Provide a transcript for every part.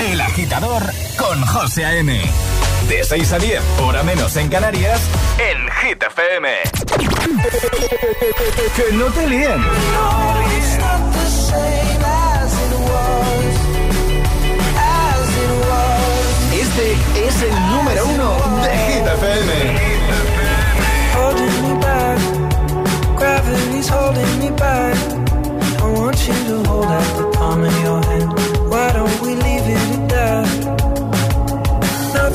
El agitador con José A.M. De 6 a 10, hora menos en Canarias, en Hit FM. que no te líen. Este es el número uno de Hit FM. holding me back. Gravity's holding me back. I want you to hold out the palm of your hand.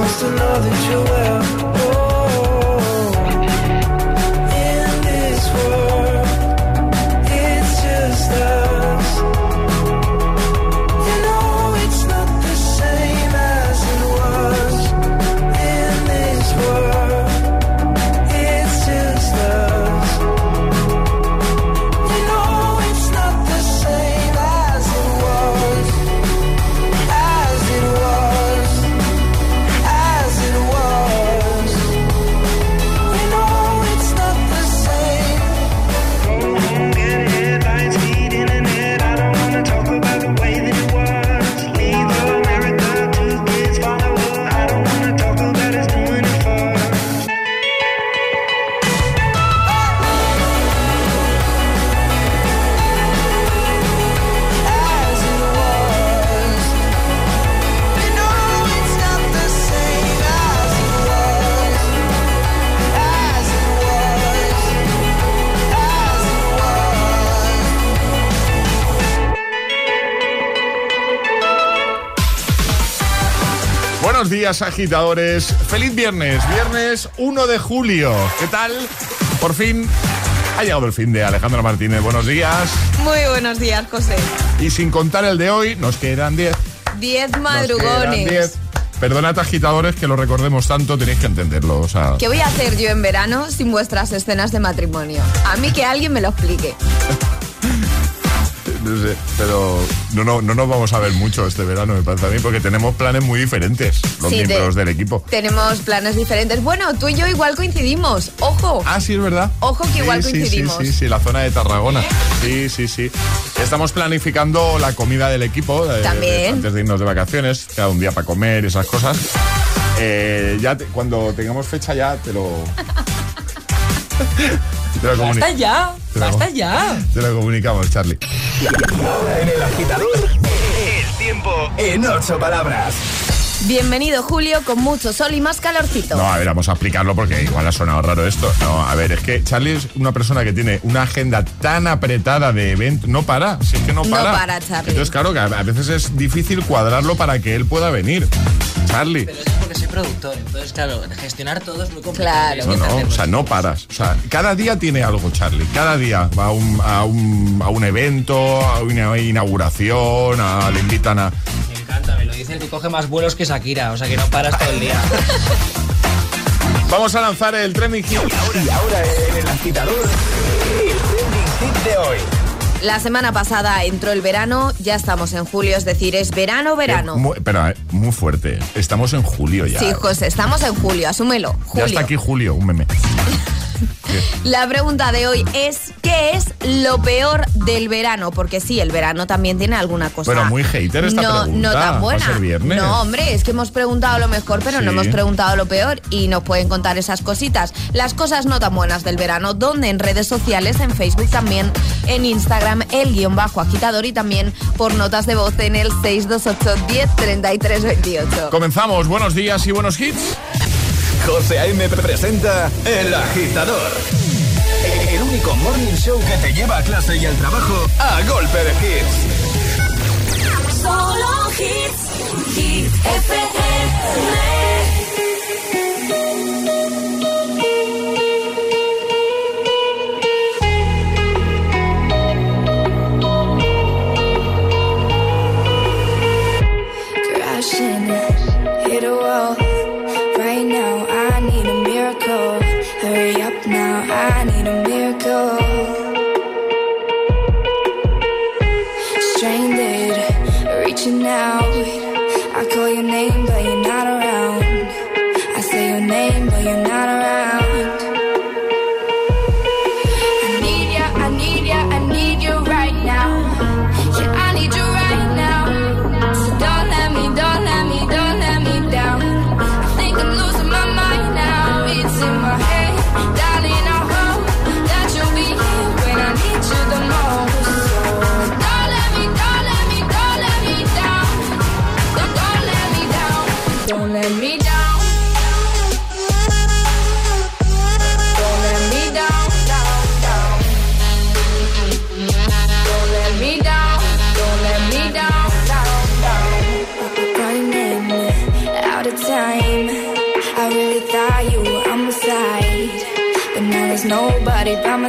He just wants to know that you're días, agitadores. Feliz viernes, viernes 1 de julio. ¿Qué tal? Por fin ha llegado el fin de Alejandro Martínez. Buenos días. Muy buenos días, José. Y sin contar el de hoy, nos quedan 10. Diez Nos quedan madrugones. 10. Perdonad, agitadores, que lo recordemos tanto, tenéis que entenderlo. O sea, ¿Qué voy a hacer yo en verano sin vuestras escenas de matrimonio? A mí que alguien me lo explique. no sé, pero no, no, no nos vamos a ver mucho este verano, me parece a mí, porque tenemos planes muy diferentes, los Sí, de- miembros del equipo. Tenemos planes diferentes. Bueno, tú y yo igual coincidimos. Ojo. Ah, sí, es verdad. Ojo que igual sí, coincidimos. Sí, sí, sí, la zona de Tarragona. Sí, sí, sí. Estamos planificando la comida del equipo. eh, También. antes de irnos de vacaciones, cada un día para comer, esas cosas. Eh, ya te- cuando tengamos fecha ya te lo... te lo Basta ya, te lo- basta ya. Te lo comunicamos, Charlie. Ahora en el agitador, el tiempo en ocho palabras. Bienvenido Julio con mucho sol y más calorcito. No, a ver, vamos a explicarlo porque igual ha sonado raro esto. No, a ver, es que Charlie es una persona que tiene una agenda tan apretada de eventos. No para, si es que no No para. para, Charlie. Entonces, claro, que a a veces es difícil cuadrarlo para que él pueda venir. Charlie. Pero es porque soy productor, entonces claro, gestionar todo es muy complicado. Claro. No, no, o sea, no paras. O sea, cada día tiene algo, Charlie. Cada día va a un, a un, a un evento, a una inauguración, a, le invitan a encanta, lo dice el que coge más vuelos que Shakira, o sea que no paras todo el día. Vamos a lanzar el trending hit. Y ahora, y ahora en el agitador, el trending hit de hoy. La semana pasada entró el verano, ya estamos en julio, es decir, es verano, verano. Eh, muy, eh, muy fuerte. Estamos en julio ya. Sí, José, estamos en julio, asúmelo. Julio. Ya está aquí julio, un meme. La pregunta de hoy es, ¿qué es lo peor del verano? Porque sí, el verano también tiene alguna cosa. Pero muy hater no. No tan buena. No, hombre, es que hemos preguntado lo mejor, pero no hemos preguntado lo peor y nos pueden contar esas cositas. Las cosas no tan buenas del verano, donde en redes sociales, en Facebook también, en Instagram, el guion bajo agitador y también por notas de voz en el 628 10 33 28. Comenzamos, buenos días y buenos hits. José A.M. presenta El Agitador. El único morning show que te lleva a clase y al trabajo a golpe de hits. Solo hits. Hit FM.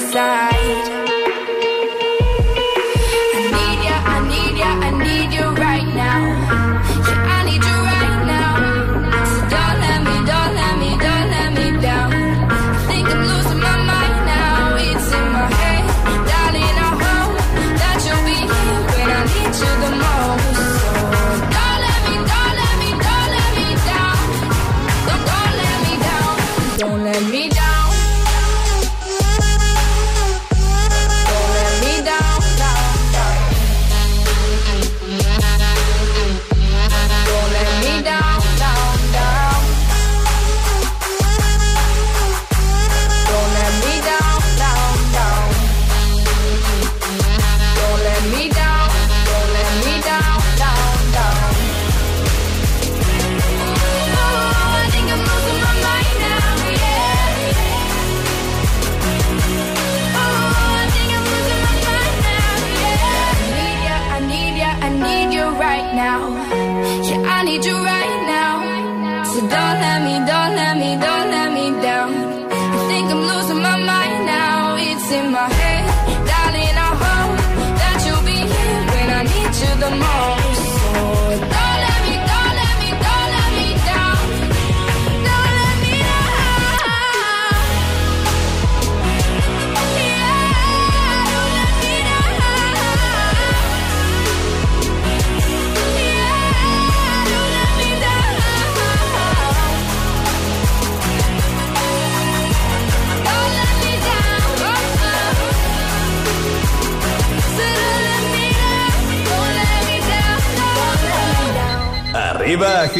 side.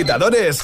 agitadores.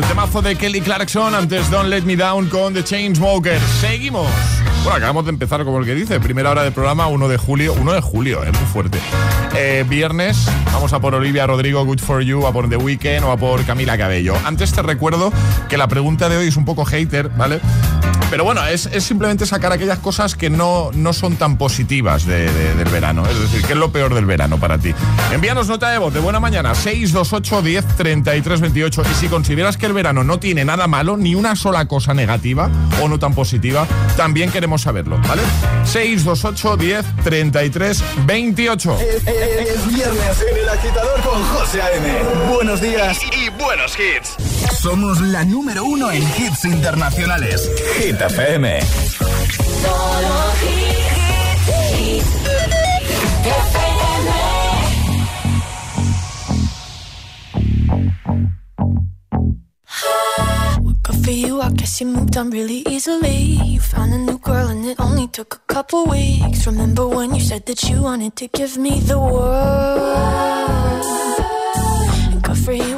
Temazo de Kelly Clarkson, antes Don't Let Me Down con The Chainsmokers. Seguimos. Bueno, acabamos de empezar como el que dice, primera hora del programa, 1 de julio, 1 de julio, es muy fuerte. Eh, viernes, vamos a por Olivia Rodrigo, Good For You, a por The Weeknd o a por Camila Cabello. Antes te recuerdo que la pregunta de hoy es un poco hater, ¿vale? Pero bueno, es, es simplemente sacar aquellas cosas que no, no son tan positivas de- de- del verano. Es decir, ¿qué es lo peor del verano para ti? Envíanos nota de voz de buena mañana, 628 10 33 28. Y si consideras que el verano no tiene nada malo, ni una sola cosa negativa o no tan positiva, también queremos saberlo, ¿vale? 628 10 33 28. Es viernes en el agitador con José A.M. Buenos días y buenos hits. Somos la número uno en hits internacionales. Hit FM. Solo hit, hit, FM. Good for you, I guess you moved on really easily. You found a new girl and it only took a couple weeks. Remember when you said that you wanted to give me the world?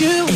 you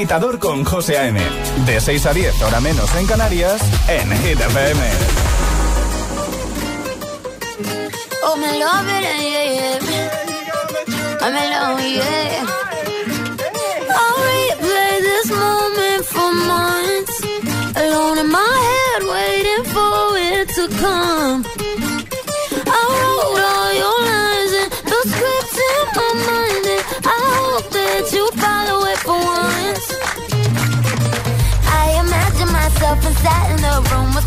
agitador con José A.M. De 6 a 10, hora menos en Canarias, en Hit FM. Oh, me love it, yeah, yeah. I'm alone, yeah. I'll replay this moment for months. Alone in my head, waiting for it to come.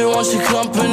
danger want your company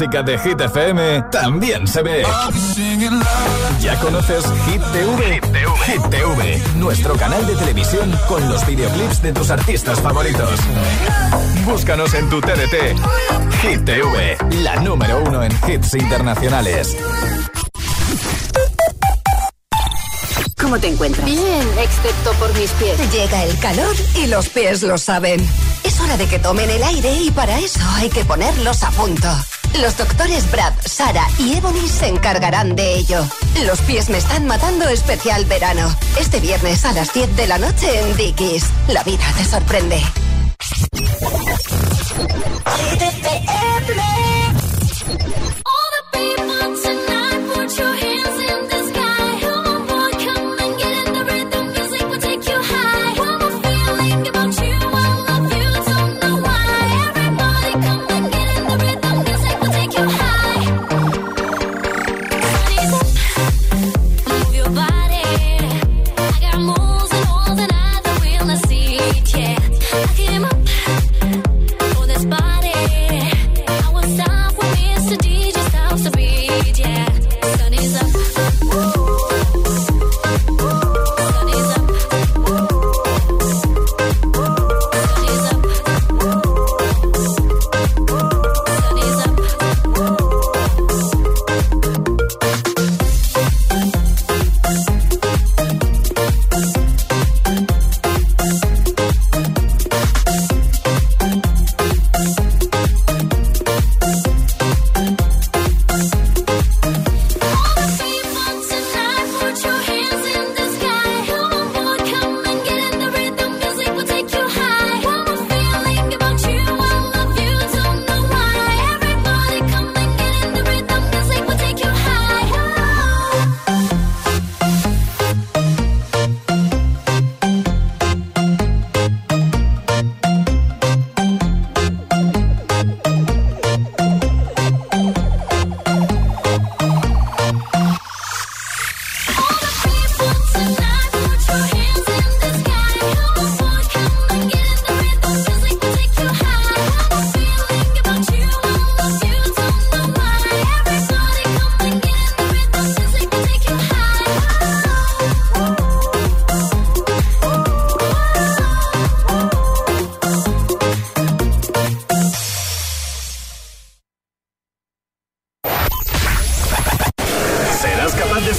música de Hit FM también se ve. ¿Ya conoces Hit TV? Hit TV? Nuestro canal de televisión con los videoclips de tus artistas favoritos. Búscanos en tu TDT. Hit TV, la número uno en hits internacionales. ¿Cómo te encuentras? Bien, excepto por mis pies. Llega el calor y los pies lo saben. Es hora de que tomen el aire y para eso hay que ponerlos a punto. Los doctores Brad, Sara y Ebony se encargarán de ello. Los pies me están matando especial verano. Este viernes a las 10 de la noche en Dickies. La vida te sorprende.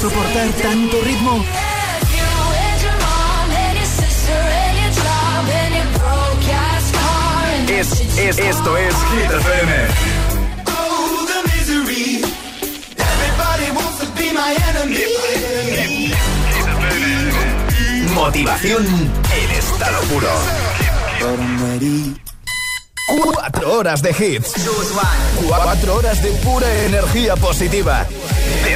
soportar tanto ritmo? Es, es, esto es Hit FM. Motivación en estado puro. Cuatro horas de hits. Cuatro horas de pura energía positiva.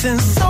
sentence. So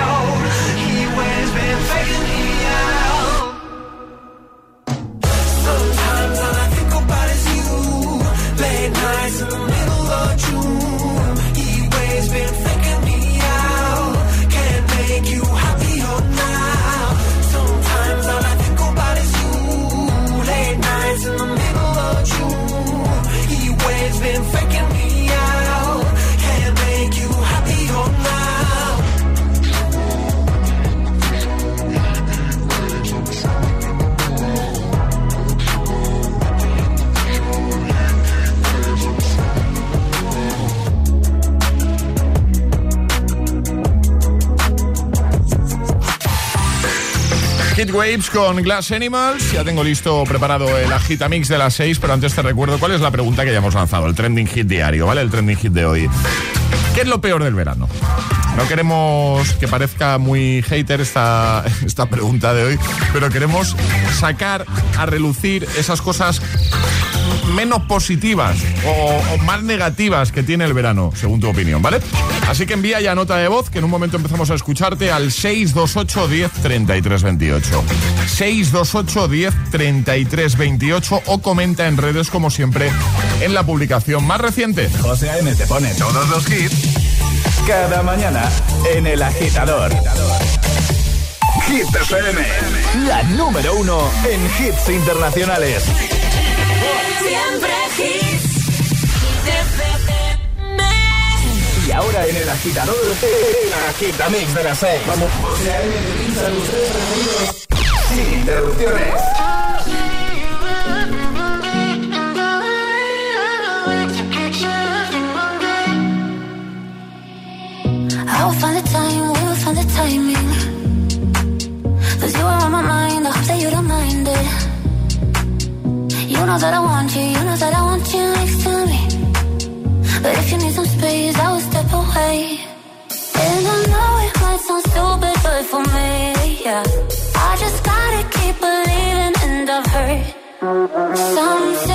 Hit Waves con Glass Animals. Ya tengo listo preparado el Agitamix de las 6, pero antes te recuerdo cuál es la pregunta que ya hemos lanzado, el trending hit diario, ¿vale? El trending hit de hoy. ¿Qué es lo peor del verano? No queremos que parezca muy hater esta, esta pregunta de hoy, pero queremos sacar a relucir esas cosas menos positivas o, o más negativas que tiene el verano, según tu opinión, ¿vale? Así que envía ya nota de voz, que en un momento empezamos a escucharte al 628 10 33 28. 628 10 33 28 o comenta en redes como siempre en la publicación más reciente. José A.M. te pone todos los hits cada mañana en El Agitador. Hit FM, la número uno en hits internacionales. Siempre hits. Ahora en El Agitador, el Agitamix de las 6. Vamos, sin interrupciones. I will find the time, we will find the timing. Cause you are on my mind, I hope that you don't mind it. You know that I want you, you know that I want you next to me. But if you need some space, I will. And I know it might sound stupid, but for me, yeah, I just gotta keep believing, and I've heard something.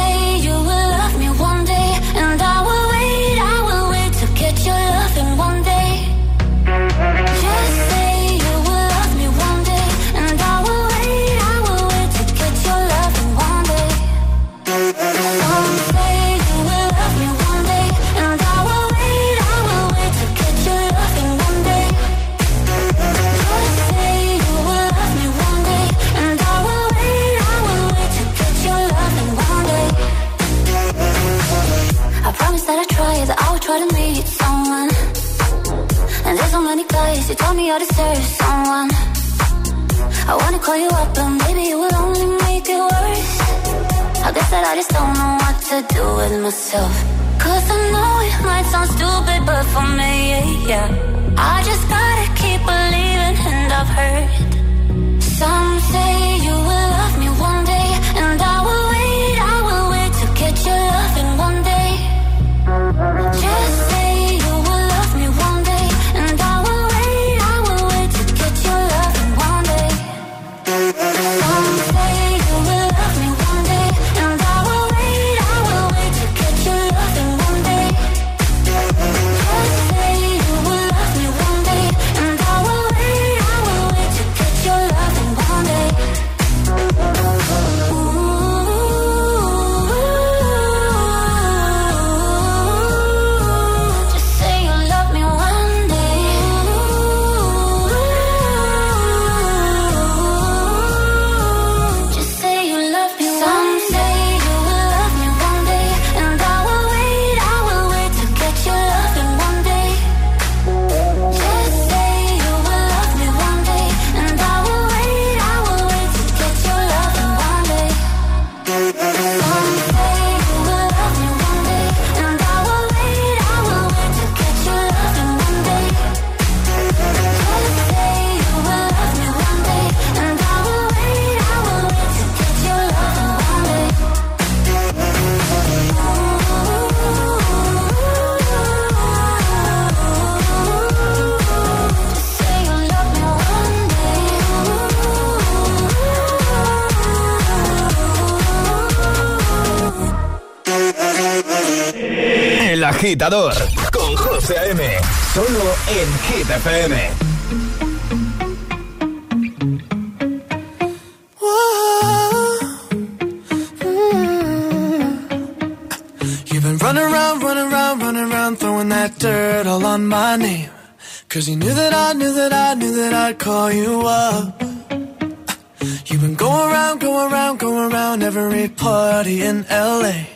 agitador con José M. Solo en Hit FM. You've been running around, running around, running around, throwing that dirt all on my name. Cause you knew that I knew that I knew that I'd call you up. You've been going around, going around, going around every party in LA.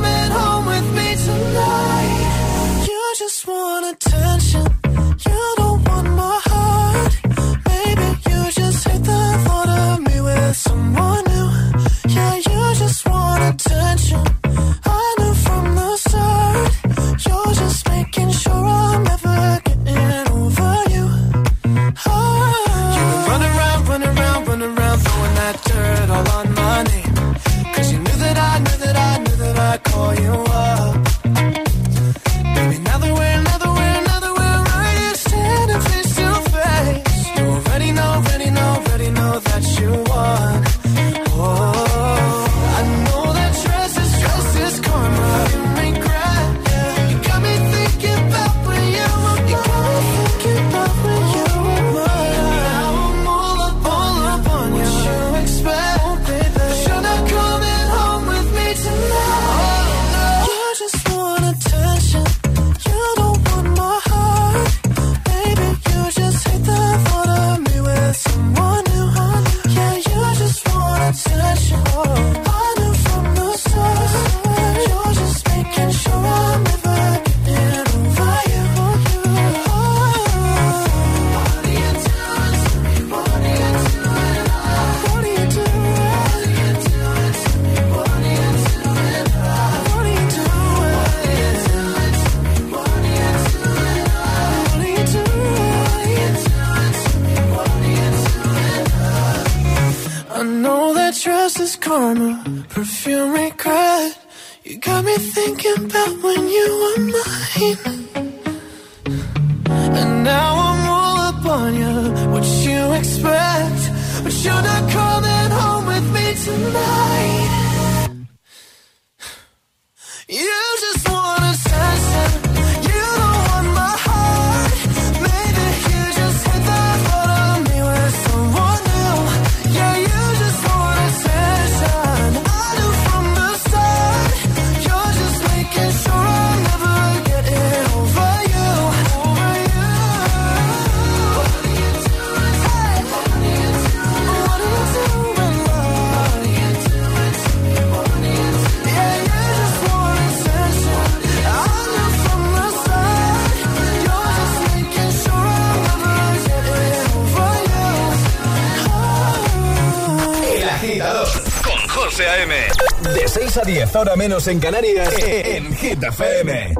6 a 10, ahora menos en Canarias, en Hit FM.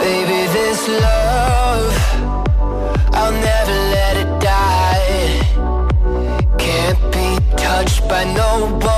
Baby, this love, I'll never let it die. Can't be touched by no one.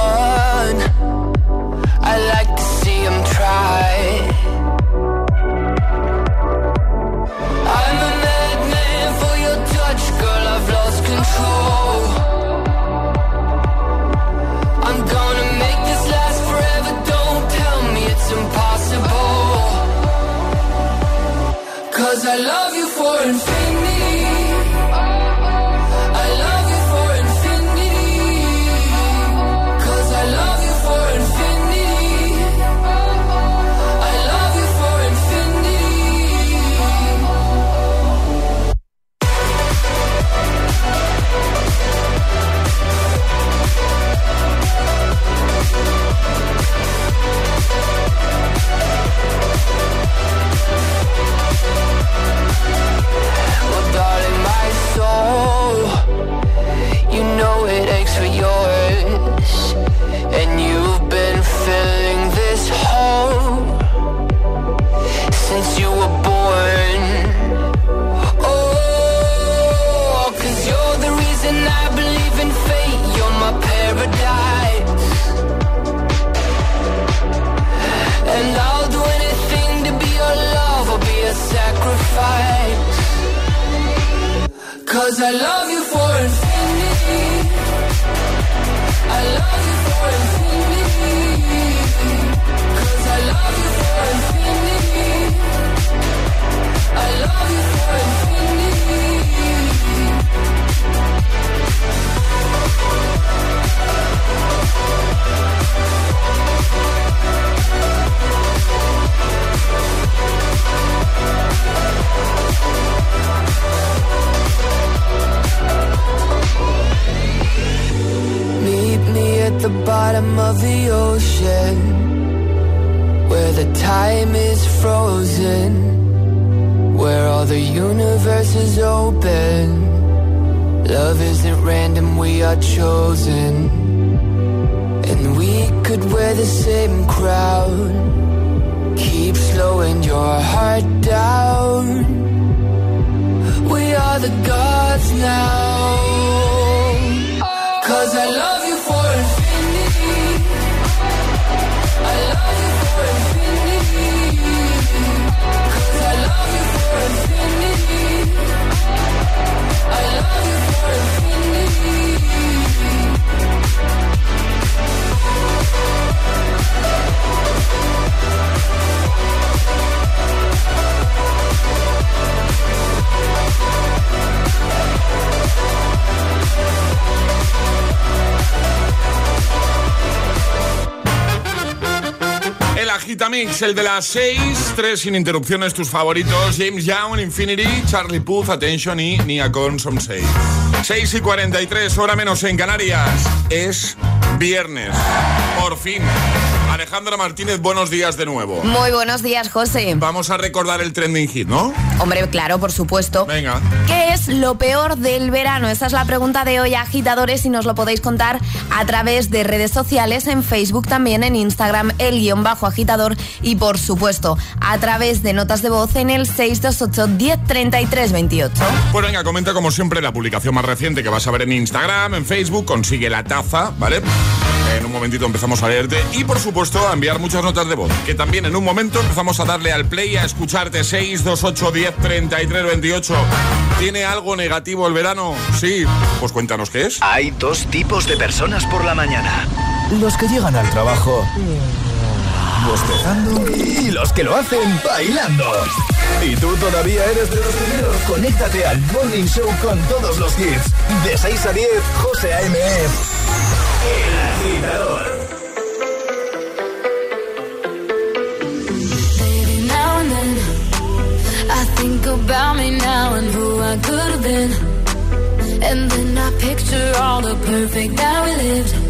Las 6, 3 sin interrupciones, tus favoritos, James Young, Infinity, Charlie Puth, Attention y Nia Consom 6. 6 y 43, hora menos en Canarias. Es viernes. Por fin. Alejandra Martínez, buenos días de nuevo. Muy buenos días, José. Vamos a recordar el trending hit, ¿no? Hombre, claro, por supuesto. Venga. ¿Qué es lo peor del verano? Esa es la pregunta de hoy, agitadores, y nos lo podéis contar a través de redes sociales, en Facebook también, en Instagram, el guion bajo agitador, y por supuesto, a través de notas de voz en el 628 1033 28. Pues venga, comenta como siempre la publicación más reciente que vas a ver en Instagram, en Facebook, consigue la taza, ¿vale? En un momentito empezamos a leerte y por supuesto a enviar muchas notas de voz, que también en un momento empezamos a darle al play a escucharte 628 10 33 28. ¿Tiene algo negativo el verano? Sí, pues cuéntanos qué es. Hay dos tipos de personas por la mañana. Los que llegan al trabajo bostezando y los que lo hacen bailando. ¿Y tú todavía eres de los primeros? Conéctate al Morning Show con todos los hits. De 6 a 10, José A.M. El agitador. Now and then I think about me now and who I could have been. And then I picture all the perfect that we lived.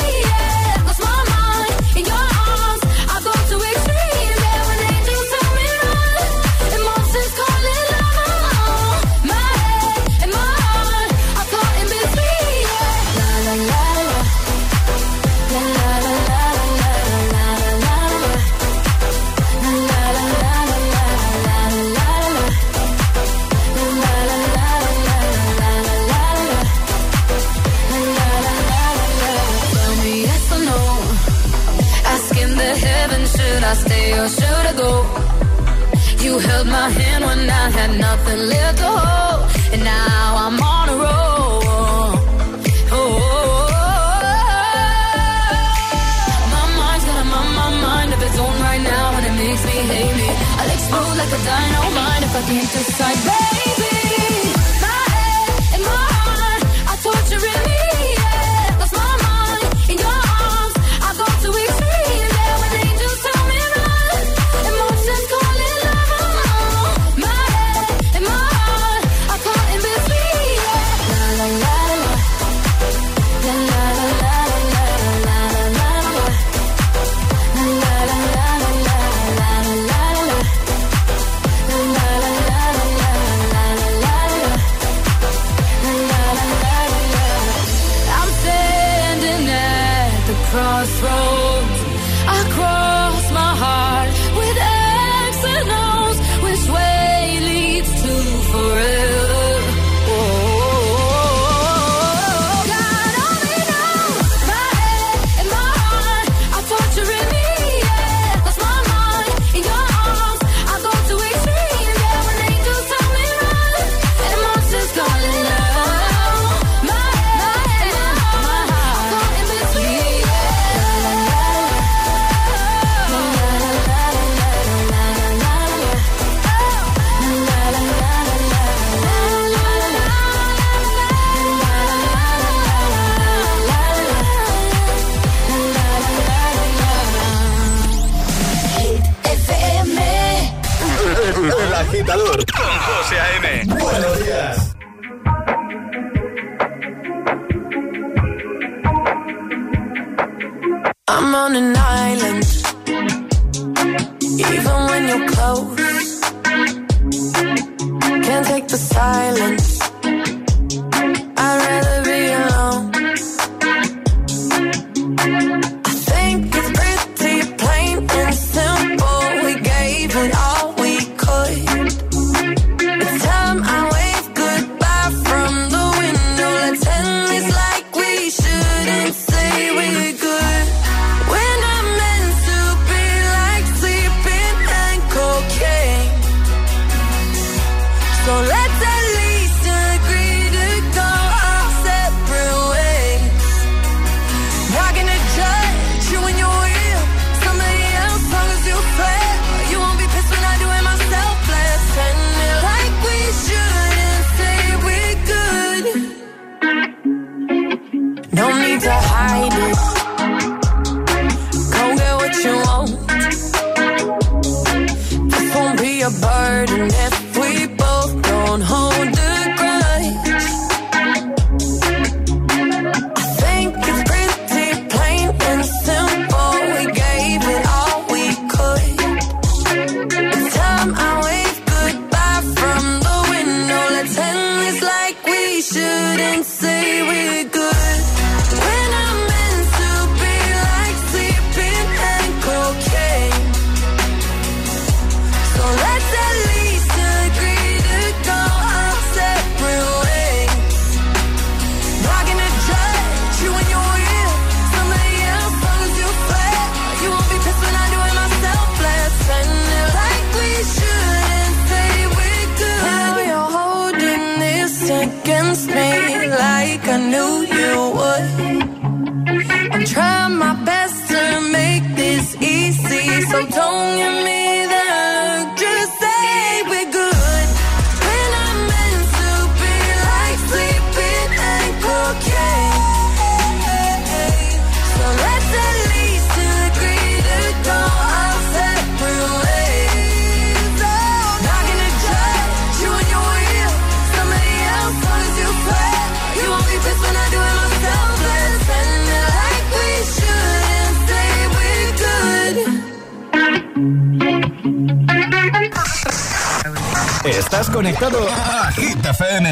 Estás conectado a Hit FM.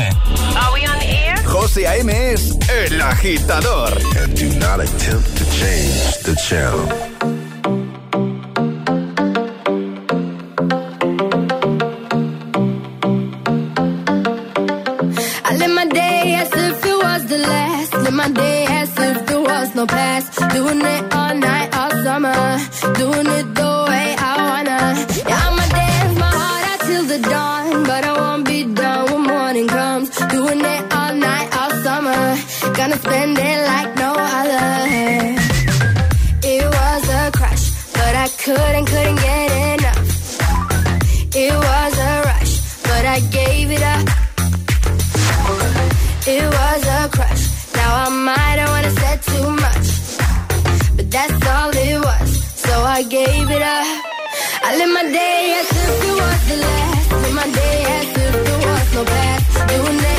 Are we on air? José A.M. es el agitador. And do not attempt to change the channel. I live my day as if it was the last. Live my day as if there was no past. Doing it spend it like no other. It was a crush, but I couldn't, couldn't get enough. It was a rush, but I gave it up. It was a crush. Now I might have wanna said too much, but that's all it was. So I gave it up. I live my day as if it was the last. Live my day as if there was no past. Doing it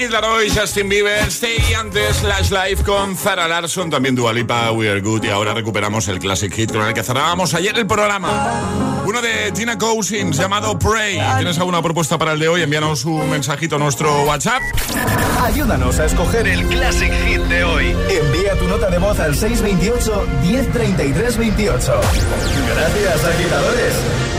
Kid Laroi, Justin Bieber, Stay antes, Slash Life con Zara Larson, también Dua Lipa, We Are Good y ahora recuperamos el Classic Hit con el que cerrábamos ayer el programa. Uno de Tina Cousins llamado Pray. ¿Tienes alguna propuesta para el de hoy? Envíanos un mensajito a nuestro WhatsApp. Ayúdanos a escoger el Classic Hit de hoy. Envía tu nota de voz al 628 1033 28. Gracias, agitadores.